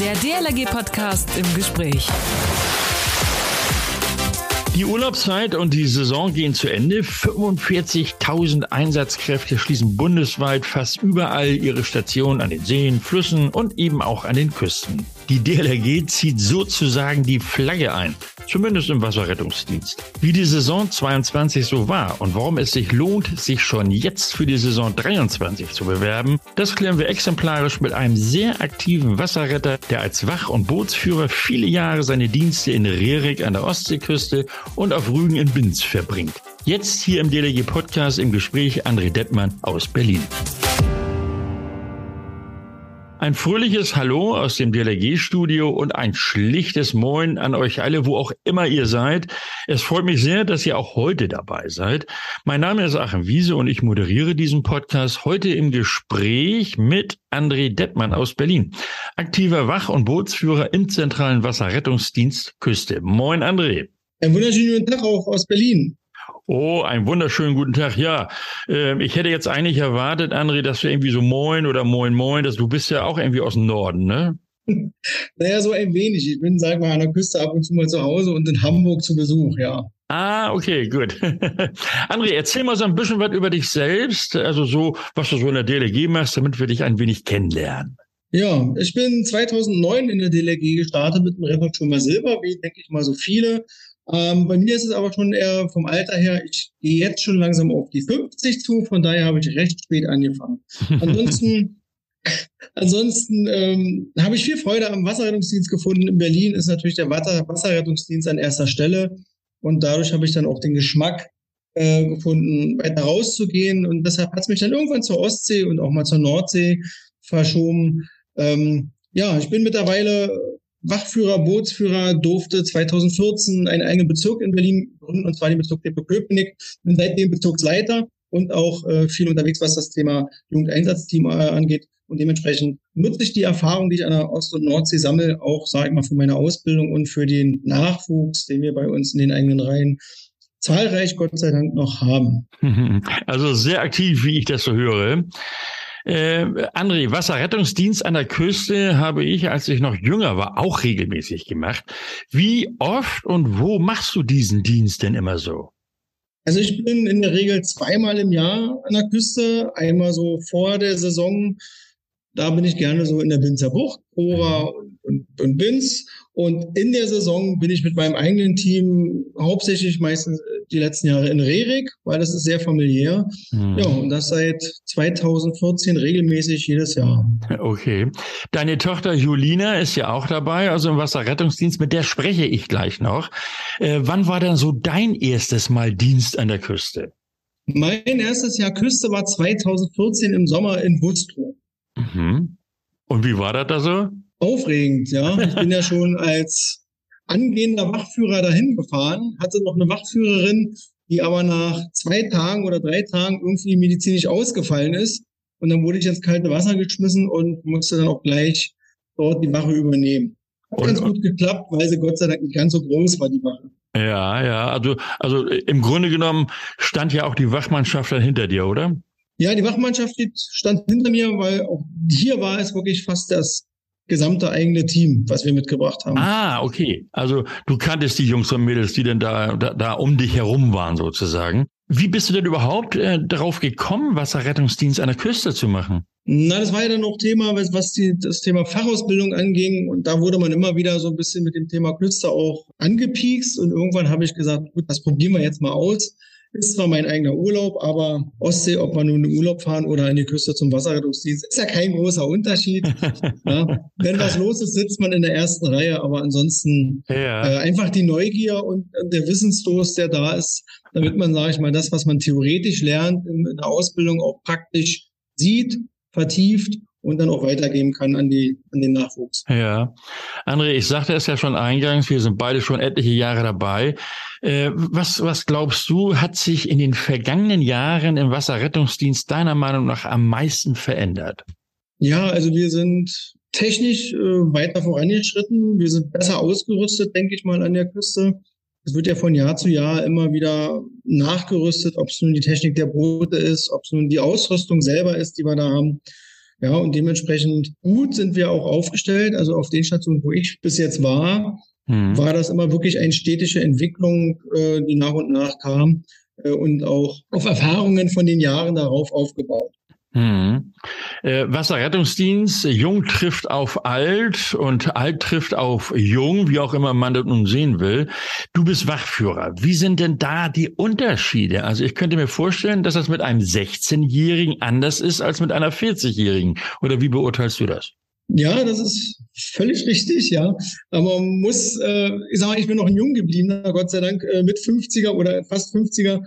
Der DLRG-Podcast im Gespräch. Die Urlaubszeit und die Saison gehen zu Ende. 45.000 Einsatzkräfte schließen bundesweit fast überall ihre Stationen an den Seen, Flüssen und eben auch an den Küsten. Die DLRG zieht sozusagen die Flagge ein, zumindest im Wasserrettungsdienst. Wie die Saison 22 so war und warum es sich lohnt, sich schon jetzt für die Saison 23 zu bewerben, das klären wir exemplarisch mit einem sehr aktiven Wasserretter, der als Wach- und Bootsführer viele Jahre seine Dienste in Rerik an der Ostseeküste und auf Rügen in Binz verbringt. Jetzt hier im DLRG Podcast im Gespräch André Dettmann aus Berlin. Ein fröhliches Hallo aus dem DLRG-Studio und ein schlichtes Moin an euch alle, wo auch immer ihr seid. Es freut mich sehr, dass ihr auch heute dabei seid. Mein Name ist Achim Wiese und ich moderiere diesen Podcast heute im Gespräch mit André Dettmann aus Berlin, aktiver Wach- und Bootsführer im zentralen Wasserrettungsdienst Küste. Moin, André. Ein wunderschönen Tag auch aus Berlin. Oh, einen wunderschönen guten Tag. Ja, äh, ich hätte jetzt eigentlich erwartet, André, dass wir irgendwie so Moin oder Moin Moin, dass du bist ja auch irgendwie aus dem Norden, ne? naja, so ein wenig. Ich bin, sag mal, an der Küste ab und zu mal zu Hause und in Hamburg zu Besuch, ja. Ah, okay, gut. André, erzähl mal so ein bisschen was über dich selbst, also so, was du so in der DLG machst, damit wir dich ein wenig kennenlernen. Ja, ich bin 2009 in der DLG gestartet mit dem mal Silber, wie denke ich mal so viele. Ähm, bei mir ist es aber schon eher vom Alter her, ich gehe jetzt schon langsam auf die 50 zu, von daher habe ich recht spät angefangen. Ansonsten, ansonsten ähm, habe ich viel Freude am Wasserrettungsdienst gefunden. In Berlin ist natürlich der Wasserrettungsdienst an erster Stelle und dadurch habe ich dann auch den Geschmack äh, gefunden, weiter rauszugehen und deshalb hat es mich dann irgendwann zur Ostsee und auch mal zur Nordsee verschoben. Ähm, ja, ich bin mittlerweile Wachführer, Bootsführer, durfte 2014 einen eigenen Bezirk in Berlin gründen, und zwar den Bezirk Depot-Köpenick. Bin seitdem Bezirksleiter und auch äh, viel unterwegs, was das Thema Jugendeinsatzteam äh, angeht. Und dementsprechend nutze ich die Erfahrung, die ich an der Ost- und Nordsee sammle, auch, sage ich mal, für meine Ausbildung und für den Nachwuchs, den wir bei uns in den eigenen Reihen zahlreich, Gott sei Dank, noch haben. Also sehr aktiv, wie ich das so höre. Äh, André, Wasserrettungsdienst an der Küste habe ich, als ich noch jünger war, auch regelmäßig gemacht. Wie oft und wo machst du diesen Dienst denn immer so? Also ich bin in der Regel zweimal im Jahr an der Küste, einmal so vor der Saison. Da bin ich gerne so in der Binzer Bucht, Cora und, und, und Binz. Und in der Saison bin ich mit meinem eigenen Team hauptsächlich meistens die letzten Jahre in Rerik, weil das ist sehr familiär. Hm. Ja, und das seit 2014 regelmäßig jedes Jahr. Okay. Deine Tochter Julina ist ja auch dabei, also im Wasserrettungsdienst, mit der spreche ich gleich noch. Äh, wann war denn so dein erstes Mal Dienst an der Küste? Mein erstes Jahr Küste war 2014 im Sommer in Wustrow. Mhm. Und wie war das da so? Aufregend, ja. Ich bin ja schon als angehender Wachführer dahin gefahren, hatte noch eine Wachführerin, die aber nach zwei Tagen oder drei Tagen irgendwie medizinisch ausgefallen ist. Und dann wurde ich ins kalte Wasser geschmissen und musste dann auch gleich dort die Wache übernehmen. Hat und, ganz gut geklappt, weil sie Gott sei Dank nicht ganz so groß war, die Wache. Ja, ja, also, also im Grunde genommen stand ja auch die Wachmannschaft dann hinter dir, oder? Ja, die Wachmannschaft stand hinter mir, weil auch hier war es wirklich fast das gesamte eigene Team, was wir mitgebracht haben. Ah, okay. Also du kanntest die Jungs und Mädels, die denn da, da, da um dich herum waren sozusagen. Wie bist du denn überhaupt äh, darauf gekommen, Wasserrettungsdienst an der Küste zu machen? Na, das war ja dann auch Thema, was, was die, das Thema Fachausbildung anging. Und da wurde man immer wieder so ein bisschen mit dem Thema Küste auch angepiekst. Und irgendwann habe ich gesagt, gut, das probieren wir jetzt mal aus. Ist zwar mein eigener Urlaub, aber Ostsee, ob wir nun in den Urlaub fahren oder in die Küste zum Wasserrettungsdienst, ist ja kein großer Unterschied. ja. Wenn was los ist, sitzt man in der ersten Reihe, aber ansonsten ja. äh, einfach die Neugier und der Wissensdurst, der da ist, damit man, sage ich mal, das, was man theoretisch lernt in, in der Ausbildung auch praktisch sieht, vertieft und dann auch weitergeben kann an die an den Nachwuchs. Ja, André, ich sagte es ja schon eingangs, wir sind beide schon etliche Jahre dabei. Äh, was was glaubst du, hat sich in den vergangenen Jahren im Wasserrettungsdienst deiner Meinung nach am meisten verändert? Ja, also wir sind technisch äh, weiter vorangeschritten. Wir sind besser ausgerüstet, denke ich mal, an der Küste. Es wird ja von Jahr zu Jahr immer wieder nachgerüstet, ob es nun die Technik der Boote ist, ob es nun die Ausrüstung selber ist, die wir da haben. Ja, und dementsprechend gut sind wir auch aufgestellt. Also auf den Stationen, wo ich bis jetzt war, hm. war das immer wirklich eine stetige Entwicklung, äh, die nach und nach kam äh, und auch auf Erfahrungen von den Jahren darauf aufgebaut. Hm. Äh, Wasserrettungsdienst, Jung trifft auf Alt und Alt trifft auf Jung, wie auch immer man das nun sehen will. Du bist Wachführer. Wie sind denn da die Unterschiede? Also ich könnte mir vorstellen, dass das mit einem 16-Jährigen anders ist als mit einer 40-Jährigen. Oder wie beurteilst du das? Ja, das ist völlig richtig, ja. Aber man muss, äh, ich sage, ich bin noch ein Jung gebliebener, Gott sei Dank, äh, mit 50er oder fast 50er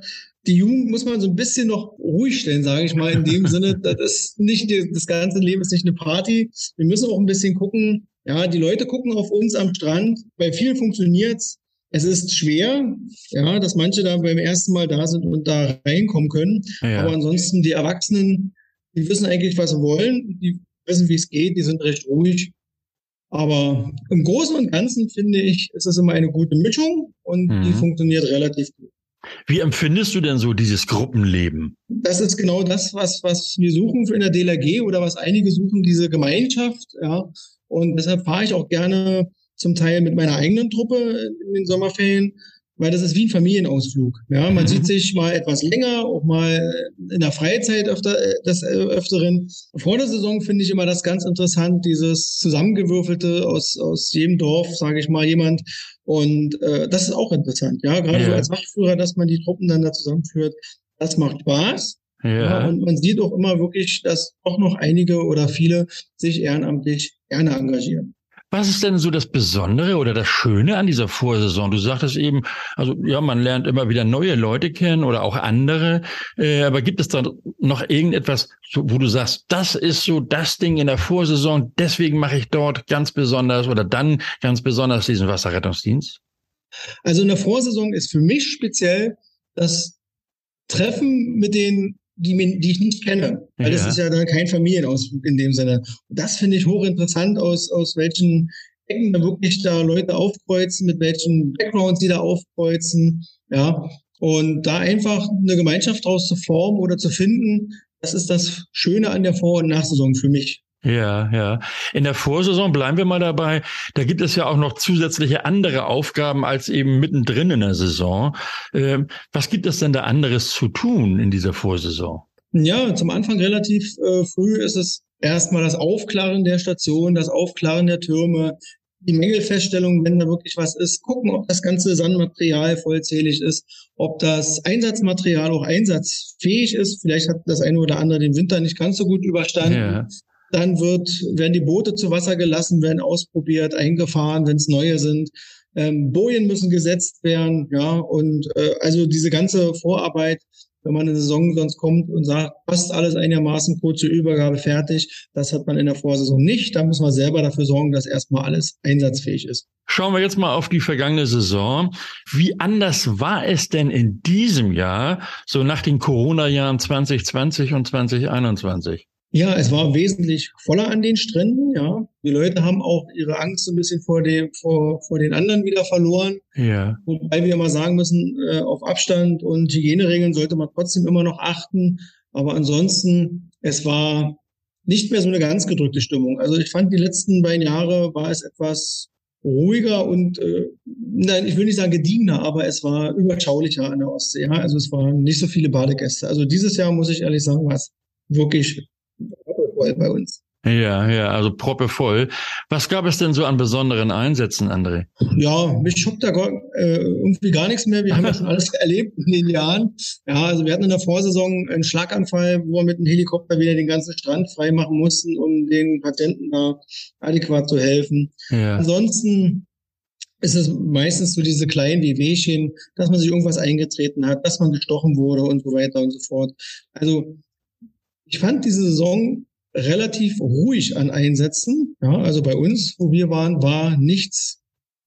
die Jugend muss man so ein bisschen noch ruhig stellen, sage ich mal, in dem Sinne, das ist nicht, das ganze Leben ist nicht eine Party. Wir müssen auch ein bisschen gucken, ja, die Leute gucken auf uns am Strand, bei vielen funktioniert's. Es ist schwer, ja, dass manche da beim ersten Mal da sind und da reinkommen können. Ja. Aber ansonsten die Erwachsenen, die wissen eigentlich, was sie wollen, die wissen, wie es geht, die sind recht ruhig. Aber im Großen und Ganzen finde ich, ist es immer eine gute Mischung und mhm. die funktioniert relativ gut. Wie empfindest du denn so dieses Gruppenleben? Das ist genau das, was, was wir suchen in der DLRG oder was einige suchen, diese Gemeinschaft. Ja. Und deshalb fahre ich auch gerne zum Teil mit meiner eigenen Truppe in den Sommerferien, weil das ist wie ein Familienausflug. Ja, man mhm. sieht sich mal etwas länger, auch mal in der Freizeit öfter, des Öfteren. Vor der Saison finde ich immer das ganz interessant, dieses zusammengewürfelte aus, aus jedem Dorf, sage ich mal, jemand. Und äh, das ist auch interessant, ja, gerade ja. so als Wachführer, dass man die Truppen dann da zusammenführt. Das macht Spaß. Ja. ja. Und man sieht auch immer wirklich, dass auch noch einige oder viele sich ehrenamtlich gerne engagieren. Was ist denn so das Besondere oder das Schöne an dieser Vorsaison? Du sagtest eben, also ja, man lernt immer wieder neue Leute kennen oder auch andere. Äh, aber gibt es da noch irgendetwas, wo du sagst, das ist so das Ding in der Vorsaison, deswegen mache ich dort ganz besonders oder dann ganz besonders diesen Wasserrettungsdienst? Also in der Vorsaison ist für mich speziell das Treffen mit den die, die ich nicht kenne. Weil ja. das ist ja dann kein Familienausflug in dem Sinne. Und das finde ich hochinteressant, aus, aus welchen Ecken da wirklich da Leute aufkreuzen, mit welchen Backgrounds die da aufkreuzen. Ja. Und da einfach eine Gemeinschaft draus zu formen oder zu finden, das ist das Schöne an der Vor- und Nachsaison für mich. Ja, ja. In der Vorsaison bleiben wir mal dabei. Da gibt es ja auch noch zusätzliche andere Aufgaben als eben mittendrin in der Saison. Ähm, was gibt es denn da anderes zu tun in dieser Vorsaison? Ja, zum Anfang relativ äh, früh ist es erstmal das Aufklaren der Station, das Aufklaren der Türme, die Mängelfeststellung, wenn da wirklich was ist, gucken, ob das ganze Sandmaterial vollzählig ist, ob das Einsatzmaterial auch einsatzfähig ist. Vielleicht hat das eine oder andere den Winter nicht ganz so gut überstanden. Ja. Dann wird, werden die Boote zu Wasser gelassen, werden ausprobiert, eingefahren, wenn es neue sind. Ähm, Bojen müssen gesetzt werden, ja, und äh, also diese ganze Vorarbeit, wenn man in eine Saison sonst kommt und sagt, passt alles einigermaßen kurz zur Übergabe fertig, das hat man in der Vorsaison nicht. Da müssen wir selber dafür sorgen, dass erstmal alles einsatzfähig ist. Schauen wir jetzt mal auf die vergangene Saison. Wie anders war es denn in diesem Jahr, so nach den Corona-Jahren 2020 und 2021? Ja, es war wesentlich voller an den Stränden, ja. Die Leute haben auch ihre Angst ein bisschen vor dem, vor, vor den anderen wieder verloren. Ja. Wobei wir mal sagen müssen, äh, auf Abstand und Hygieneregeln sollte man trotzdem immer noch achten. Aber ansonsten, es war nicht mehr so eine ganz gedrückte Stimmung. Also ich fand, die letzten beiden Jahre war es etwas ruhiger und, äh, nein, ich will nicht sagen gediegener, aber es war überschaulicher an der Ostsee. Ja? Also es waren nicht so viele Badegäste. Also dieses Jahr, muss ich ehrlich sagen, war es wirklich voll bei uns. Ja, ja, also proppe voll. Was gab es denn so an besonderen Einsätzen, André? Ja, mich schockt da äh, irgendwie gar nichts mehr. Wir haben ja schon alles erlebt in den Jahren. Ja, also wir hatten in der Vorsaison einen Schlaganfall, wo wir mit dem Helikopter wieder den ganzen Strand freimachen mussten, um den Patienten da adäquat zu helfen. Ja. Ansonsten ist es meistens so diese kleinen Wehwehchen, dass man sich irgendwas eingetreten hat, dass man gestochen wurde und so weiter und so fort. Also ich fand diese Saison relativ ruhig an Einsätzen. Ja, also bei uns, wo wir waren, war nichts,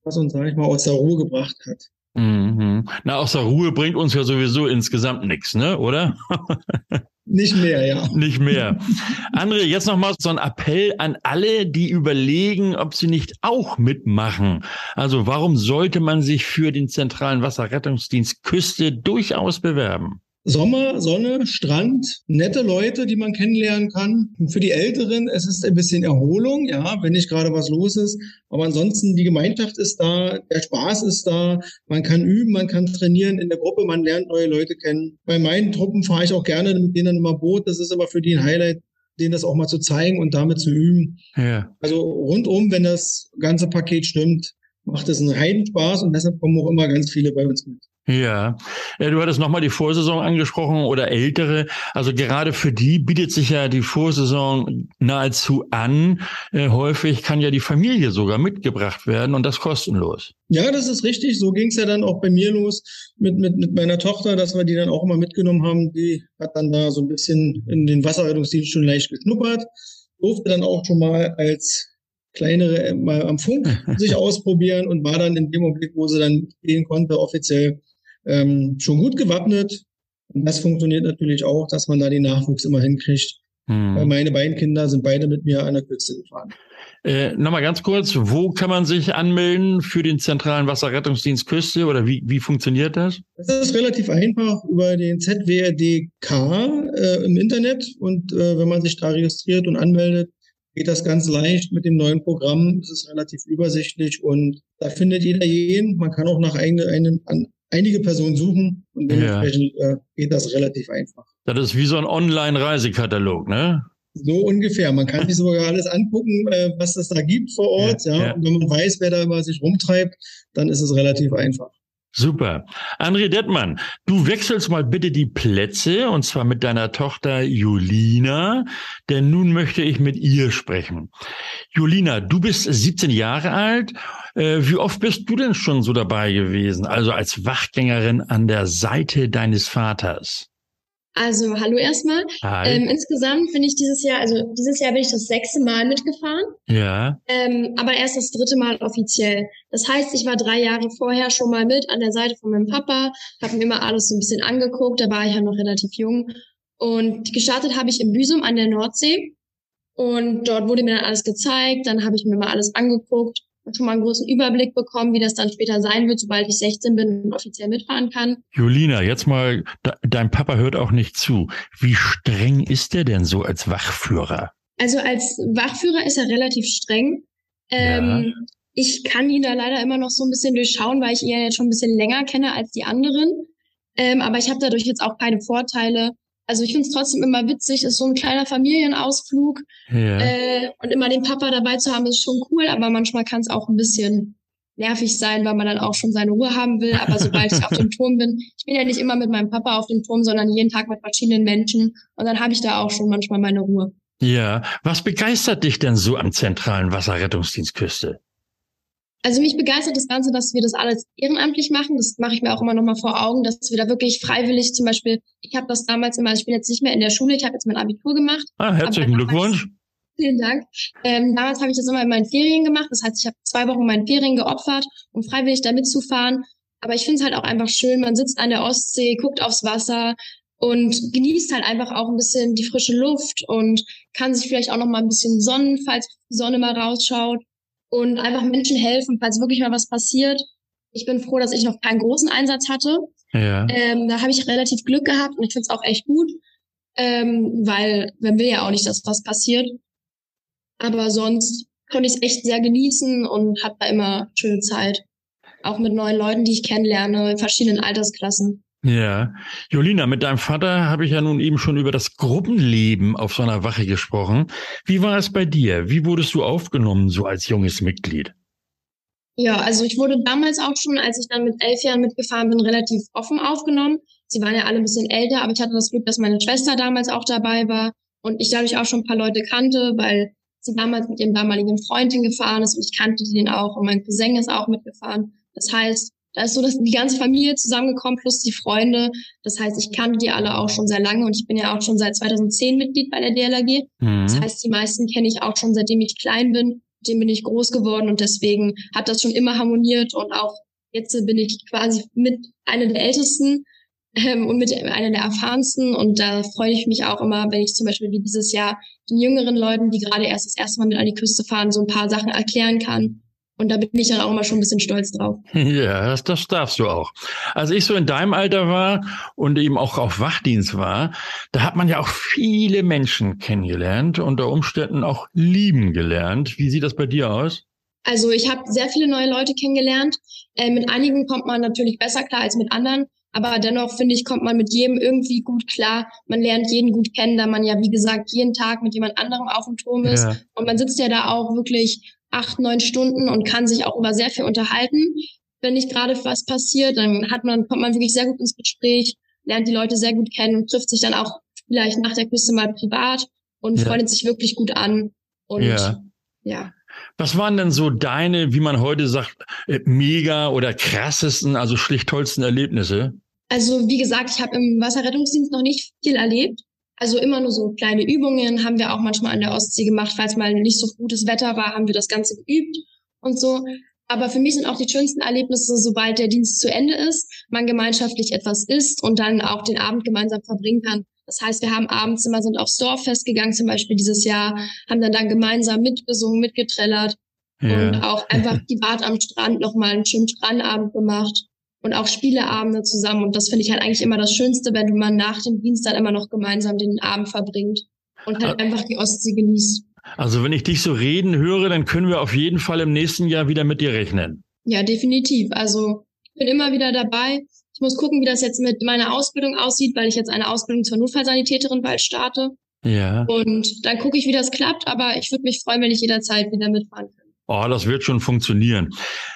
was uns, sag ich mal, aus der Ruhe gebracht hat. Mhm. Na, aus der Ruhe bringt uns ja sowieso insgesamt nichts, ne, oder? Nicht mehr, ja. Nicht mehr. André, jetzt nochmal so ein Appell an alle, die überlegen, ob sie nicht auch mitmachen. Also warum sollte man sich für den zentralen Wasserrettungsdienst Küste durchaus bewerben? Sommer, Sonne, Strand, nette Leute, die man kennenlernen kann. Für die Älteren, es ist ein bisschen Erholung, ja, wenn nicht gerade was los ist. Aber ansonsten, die Gemeinschaft ist da, der Spaß ist da, man kann üben, man kann trainieren in der Gruppe, man lernt neue Leute kennen. Bei meinen Truppen fahre ich auch gerne mit denen immer Boot. Das ist aber für die ein Highlight, denen das auch mal zu zeigen und damit zu üben. Ja. Also rundum, wenn das ganze Paket stimmt, macht es einen Heidenspaß und deshalb kommen auch immer ganz viele bei uns mit. Ja, du hattest nochmal die Vorsaison angesprochen oder ältere. Also gerade für die bietet sich ja die Vorsaison nahezu an. Äh, häufig kann ja die Familie sogar mitgebracht werden und das kostenlos. Ja, das ist richtig. So ging es ja dann auch bei mir los mit, mit, mit meiner Tochter, dass wir die dann auch immer mitgenommen haben. Die hat dann da so ein bisschen in den Wasserrettungsdienst schon leicht geschnuppert, durfte dann auch schon mal als kleinere mal am Funk sich ausprobieren und war dann in dem Augenblick, wo sie dann gehen konnte, offiziell ähm, schon gut gewappnet. Und das funktioniert natürlich auch, dass man da den Nachwuchs immer hinkriegt. Hm. Weil meine beiden Kinder sind beide mit mir an der Küste gefahren. Äh, Nochmal ganz kurz, wo kann man sich anmelden für den zentralen Wasserrettungsdienst Küste oder wie, wie funktioniert das? Das ist relativ einfach über den ZWRDK äh, im Internet und äh, wenn man sich da registriert und anmeldet, geht das ganz leicht mit dem neuen Programm. Es ist relativ übersichtlich und da findet jeder jeden. Man kann auch nach eigenen, einen, an, einige Personen suchen und dementsprechend ja. äh, geht das relativ einfach. Das ist wie so ein Online-Reisekatalog, ne? So ungefähr. Man kann sich sogar alles angucken, äh, was es da gibt vor Ort. Ja, ja. Und wenn man weiß, wer da über sich rumtreibt, dann ist es relativ einfach. Super. André Dettmann, du wechselst mal bitte die Plätze und zwar mit deiner Tochter Julina, denn nun möchte ich mit ihr sprechen. Julina, du bist 17 Jahre alt. Äh, wie oft bist du denn schon so dabei gewesen? Also als Wachgängerin an der Seite deines Vaters? Also hallo erstmal. Ähm, insgesamt bin ich dieses Jahr, also dieses Jahr bin ich das sechste Mal mitgefahren. Ja. Ähm, aber erst das dritte Mal offiziell. Das heißt, ich war drei Jahre vorher schon mal mit an der Seite von meinem Papa, habe mir immer alles so ein bisschen angeguckt. Da war ich ja noch relativ jung. Und gestartet habe ich in Büsum an der Nordsee. Und dort wurde mir dann alles gezeigt. Dann habe ich mir mal alles angeguckt schon mal einen großen Überblick bekommen, wie das dann später sein wird, sobald ich 16 bin und offiziell mitfahren kann. Julina, jetzt mal, dein Papa hört auch nicht zu. Wie streng ist der denn so als Wachführer? Also als Wachführer ist er relativ streng. Ähm, ja. Ich kann ihn da leider immer noch so ein bisschen durchschauen, weil ich ihn ja jetzt schon ein bisschen länger kenne als die anderen. Ähm, aber ich habe dadurch jetzt auch keine Vorteile. Also ich finde es trotzdem immer witzig, ist so ein kleiner Familienausflug ja. äh, und immer den Papa dabei zu haben, ist schon cool, aber manchmal kann es auch ein bisschen nervig sein, weil man dann auch schon seine Ruhe haben will. Aber sobald ich auf dem Turm bin, ich bin ja nicht immer mit meinem Papa auf dem Turm, sondern jeden Tag mit verschiedenen Menschen und dann habe ich da auch schon manchmal meine Ruhe. Ja, was begeistert dich denn so am zentralen Wasserrettungsdienstküste? Also mich begeistert das Ganze, dass wir das alles ehrenamtlich machen. Das mache ich mir auch immer noch mal vor Augen, dass wir da wirklich freiwillig zum Beispiel, ich habe das damals immer, ich bin jetzt nicht mehr in der Schule, ich habe jetzt mein Abitur gemacht. Ah, herzlichen Glückwunsch. Vielen Dank. Ähm, damals habe ich das immer in meinen Ferien gemacht. Das heißt, ich habe zwei Wochen meinen Ferien geopfert, um freiwillig da mitzufahren. Aber ich finde es halt auch einfach schön. Man sitzt an der Ostsee, guckt aufs Wasser und genießt halt einfach auch ein bisschen die frische Luft und kann sich vielleicht auch noch mal ein bisschen sonnen, falls die Sonne mal rausschaut und einfach Menschen helfen, falls wirklich mal was passiert. Ich bin froh, dass ich noch keinen großen Einsatz hatte. Ja. Ähm, da habe ich relativ Glück gehabt und ich finde es auch echt gut, ähm, weil man will ja auch nicht, dass was passiert. Aber sonst konnte ich es echt sehr genießen und habe da immer schöne Zeit. Auch mit neuen Leuten, die ich kennenlerne, in verschiedenen Altersklassen. Ja, Jolina, mit deinem Vater habe ich ja nun eben schon über das Gruppenleben auf so einer Wache gesprochen. Wie war es bei dir? Wie wurdest du aufgenommen, so als junges Mitglied? Ja, also ich wurde damals auch schon, als ich dann mit elf Jahren mitgefahren bin, relativ offen aufgenommen. Sie waren ja alle ein bisschen älter, aber ich hatte das Glück, dass meine Schwester damals auch dabei war und ich dadurch auch schon ein paar Leute kannte, weil sie damals mit ihrem damaligen Freundin gefahren ist und ich kannte den auch und mein Cousin ist auch mitgefahren. Das heißt, da ist so, dass die ganze Familie zusammengekommen plus die Freunde. Das heißt, ich kannte die alle auch schon sehr lange und ich bin ja auch schon seit 2010 Mitglied bei der DLRG. Mhm. Das heißt, die meisten kenne ich auch schon seitdem ich klein bin. Dem bin ich groß geworden und deswegen hat das schon immer harmoniert und auch jetzt bin ich quasi mit einer der Ältesten ähm, und mit einer der erfahrensten und da freue ich mich auch immer, wenn ich zum Beispiel wie dieses Jahr den jüngeren Leuten, die gerade erst das erste Mal mit an die Küste fahren, so ein paar Sachen erklären kann Und da bin ich dann auch immer schon ein bisschen stolz drauf. Ja, das, das darfst du auch. Als ich so in deinem Alter war und eben auch auf Wachdienst war, da hat man ja auch viele Menschen kennengelernt, unter Umständen auch lieben gelernt. Wie sieht das bei dir aus? Also ich habe sehr viele neue Leute kennengelernt. Äh, mit einigen kommt man natürlich besser klar als mit anderen. Aber dennoch finde ich, kommt man mit jedem irgendwie gut klar. Man lernt jeden gut kennen, da man ja, wie gesagt, jeden Tag mit jemand anderem auf dem Turm ist. Ja. Und man sitzt ja da auch wirklich acht, neun Stunden und kann sich auch über sehr viel unterhalten. Wenn nicht gerade was passiert, dann hat man, kommt man wirklich sehr gut ins Gespräch, lernt die Leute sehr gut kennen und trifft sich dann auch vielleicht nach der Küste mal privat und ja. freundet sich wirklich gut an. Und ja. ja. Was waren denn so deine, wie man heute sagt, äh, mega oder krassesten, also schlicht tollsten Erlebnisse? Also wie gesagt, ich habe im Wasserrettungsdienst noch nicht viel erlebt. Also immer nur so kleine Übungen haben wir auch manchmal an der Ostsee gemacht. Falls mal nicht so gutes Wetter war, haben wir das Ganze geübt und so. Aber für mich sind auch die schönsten Erlebnisse, sobald der Dienst zu Ende ist, man gemeinschaftlich etwas isst und dann auch den Abend gemeinsam verbringen kann. Das heißt, wir haben abends immer sind aufs Dorffest gegangen, zum Beispiel dieses Jahr, haben dann dann gemeinsam mitgesungen, mitgetrellert ja. und auch einfach die Bad am Strand nochmal einen schönen Strandabend gemacht und auch Spieleabende zusammen. Und das finde ich halt eigentlich immer das Schönste, wenn man nach dem Dienst dann immer noch gemeinsam den Abend verbringt und halt einfach die Ostsee genießt. Also wenn ich dich so reden höre, dann können wir auf jeden Fall im nächsten Jahr wieder mit dir rechnen. Ja, definitiv. Also ich bin immer wieder dabei. Ich muss gucken, wie das jetzt mit meiner Ausbildung aussieht, weil ich jetzt eine Ausbildung zur Notfallsanitäterin bald starte. Ja. Und dann gucke ich, wie das klappt. Aber ich würde mich freuen, wenn ich jederzeit wieder mitfahren kann. Oh, das wird schon funktionieren.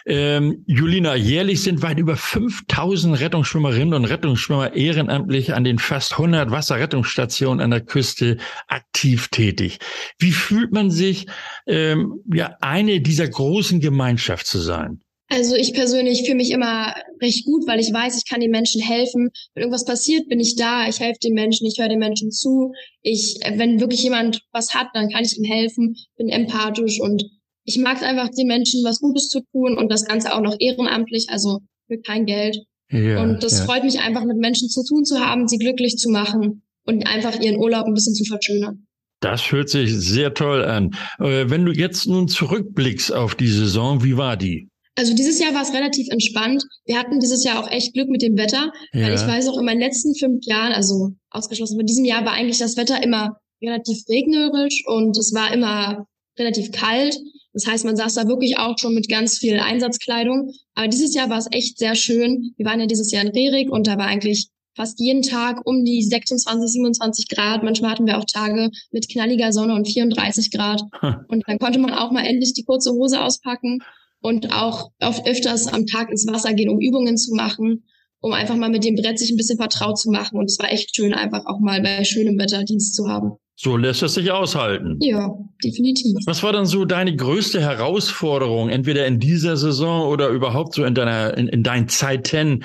Ähm, Julina, jährlich sind weit über 5000 Rettungsschwimmerinnen und Rettungsschwimmer ehrenamtlich an den fast 100 Wasserrettungsstationen an der Küste aktiv tätig. Wie fühlt man sich, ähm, ja, eine dieser großen Gemeinschaft zu sein? Also ich persönlich fühle mich immer recht gut, weil ich weiß, ich kann den Menschen helfen. Wenn irgendwas passiert, bin ich da, ich helfe den Menschen, ich höre den Menschen zu. Ich, wenn wirklich jemand was hat, dann kann ich ihm helfen, bin empathisch und ich mag es einfach, den Menschen was Gutes zu tun und das Ganze auch noch ehrenamtlich, also für kein Geld. Ja, und das ja. freut mich einfach, mit Menschen zu tun zu haben, sie glücklich zu machen und einfach ihren Urlaub ein bisschen zu verschönern. Das hört sich sehr toll an. Äh, wenn du jetzt nun zurückblickst auf die Saison, wie war die? Also dieses Jahr war es relativ entspannt. Wir hatten dieses Jahr auch echt Glück mit dem Wetter, ja. weil ich weiß auch in meinen letzten fünf Jahren, also ausgeschlossen von diesem Jahr, war eigentlich das Wetter immer relativ regnerisch und es war immer relativ kalt. Das heißt, man saß da wirklich auch schon mit ganz viel Einsatzkleidung. Aber dieses Jahr war es echt sehr schön. Wir waren ja dieses Jahr in Rerik und da war eigentlich fast jeden Tag um die 26, 27 Grad. Manchmal hatten wir auch Tage mit knalliger Sonne und 34 Grad. Und dann konnte man auch mal endlich die kurze Hose auspacken und auch oft öfters am Tag ins Wasser gehen, um Übungen zu machen, um einfach mal mit dem Brett sich ein bisschen vertraut zu machen. Und es war echt schön, einfach auch mal bei schönem Wetter Dienst zu haben. So lässt es sich aushalten. Ja, definitiv. Was war dann so deine größte Herausforderung, entweder in dieser Saison oder überhaupt so in deiner, in, in deinen Zeiten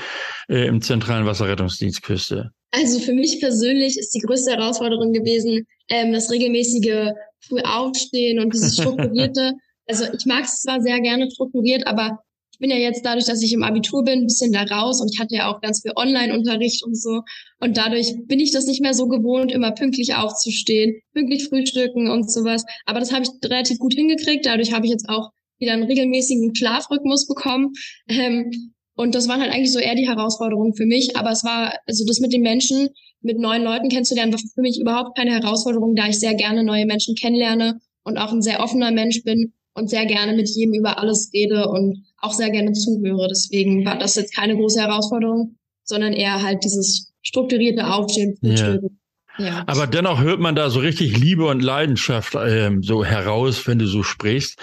äh, im zentralen Wasserrettungsdienstküste? Also für mich persönlich ist die größte Herausforderung gewesen, ähm, das regelmäßige früh aufstehen und dieses strukturierte. also ich mag es zwar sehr gerne strukturiert, aber ich bin ja jetzt dadurch, dass ich im Abitur bin, ein bisschen da raus und ich hatte ja auch ganz viel Online-Unterricht und so. Und dadurch bin ich das nicht mehr so gewohnt, immer pünktlich aufzustehen, pünktlich frühstücken und sowas. Aber das habe ich relativ gut hingekriegt. Dadurch habe ich jetzt auch wieder einen regelmäßigen Schlafrhythmus bekommen. Ähm, und das waren halt eigentlich so eher die Herausforderungen für mich. Aber es war, also das mit den Menschen, mit neuen Leuten kennenzulernen, war für mich überhaupt keine Herausforderung, da ich sehr gerne neue Menschen kennenlerne und auch ein sehr offener Mensch bin und sehr gerne mit jedem über alles rede und auch sehr gerne zuhöre. Deswegen war das jetzt keine große Herausforderung, sondern eher halt dieses strukturierte Aufstehen. Ja. ja. Aber dennoch hört man da so richtig Liebe und Leidenschaft ähm, so heraus, wenn du so sprichst.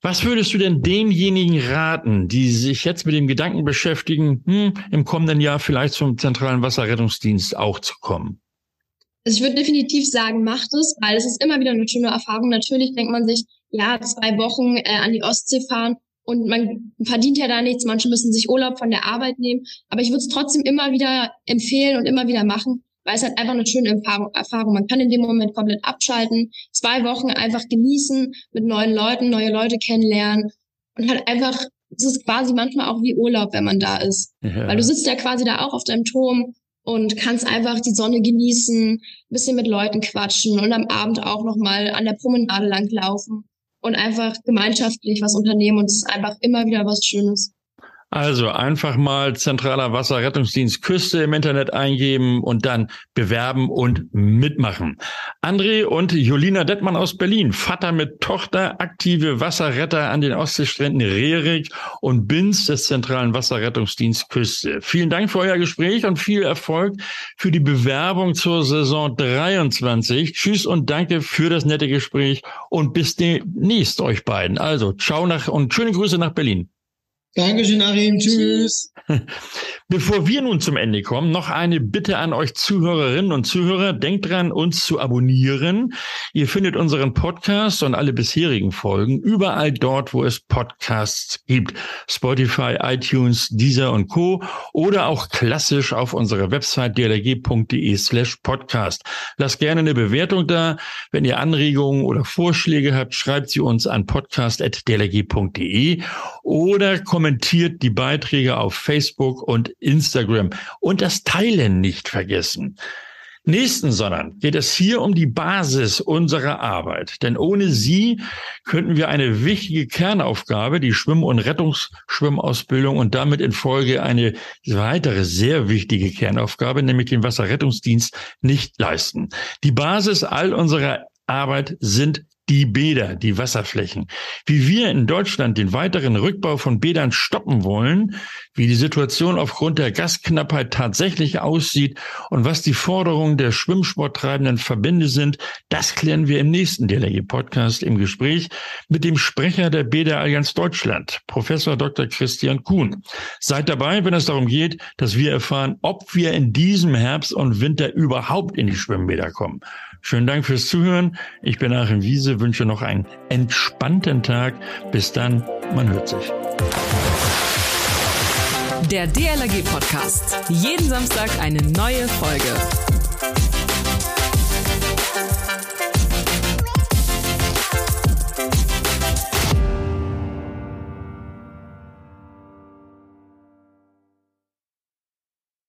Was würdest du denn denjenigen raten, die sich jetzt mit dem Gedanken beschäftigen, hm, im kommenden Jahr vielleicht zum zentralen Wasserrettungsdienst auch zu kommen? Also ich würde definitiv sagen, macht es, weil es ist immer wieder eine schöne Erfahrung. Natürlich denkt man sich, ja, zwei Wochen äh, an die Ostsee fahren und man verdient ja da nichts. Manche müssen sich Urlaub von der Arbeit nehmen. Aber ich würde es trotzdem immer wieder empfehlen und immer wieder machen, weil es halt einfach eine schöne Erfahrung. Man kann in dem Moment komplett abschalten, zwei Wochen einfach genießen, mit neuen Leuten, neue Leute kennenlernen und halt einfach, es ist quasi manchmal auch wie Urlaub, wenn man da ist. Ja. Weil du sitzt ja quasi da auch auf deinem Turm und kannst einfach die Sonne genießen, bisschen mit Leuten quatschen und am Abend auch nochmal an der Promenade langlaufen. Und einfach gemeinschaftlich was unternehmen und es ist einfach immer wieder was Schönes. Also einfach mal zentraler Wasserrettungsdienst Küste im Internet eingeben und dann bewerben und mitmachen. André und Julina Dettmann aus Berlin, Vater mit Tochter, aktive Wasserretter an den Ostseestränden Rerik und Binz des zentralen Wasserrettungsdienst Küste. Vielen Dank für euer Gespräch und viel Erfolg für die Bewerbung zur Saison 23. Tschüss und danke für das nette Gespräch und bis demnächst euch beiden. Also ciao nach und schöne Grüße nach Berlin. Dankeschön, Achim. Tschüss. Bevor wir nun zum Ende kommen, noch eine Bitte an euch Zuhörerinnen und Zuhörer. Denkt dran, uns zu abonnieren. Ihr findet unseren Podcast und alle bisherigen Folgen überall dort, wo es Podcasts gibt. Spotify, iTunes, Deezer und Co. Oder auch klassisch auf unserer Website dlg.de slash podcast. Lasst gerne eine Bewertung da. Wenn ihr Anregungen oder Vorschläge habt, schreibt sie uns an podcast.dlg.de oder kommentiert die Beiträge auf Facebook und Instagram und das Teilen nicht vergessen. Nächsten Sondern geht es hier um die Basis unserer Arbeit. Denn ohne sie könnten wir eine wichtige Kernaufgabe, die Schwimm- und Rettungsschwimmausbildung und damit in Folge eine weitere sehr wichtige Kernaufgabe, nämlich den Wasserrettungsdienst, nicht leisten. Die Basis all unserer Arbeit sind die Bäder, die Wasserflächen. Wie wir in Deutschland den weiteren Rückbau von Bädern stoppen wollen, wie die Situation aufgrund der Gasknappheit tatsächlich aussieht und was die Forderungen der Schwimmsporttreibenden Verbände sind, das klären wir im nächsten DLRG-Podcast im Gespräch mit dem Sprecher der Bäderallianz Deutschland, Professor Dr. Christian Kuhn. Seid dabei, wenn es darum geht, dass wir erfahren, ob wir in diesem Herbst und Winter überhaupt in die Schwimmbäder kommen. Schönen Dank fürs Zuhören. Ich bin Achim Wiese, wünsche noch einen entspannten Tag. Bis dann, man hört sich. Der DLRG Podcast. Jeden Samstag eine neue Folge.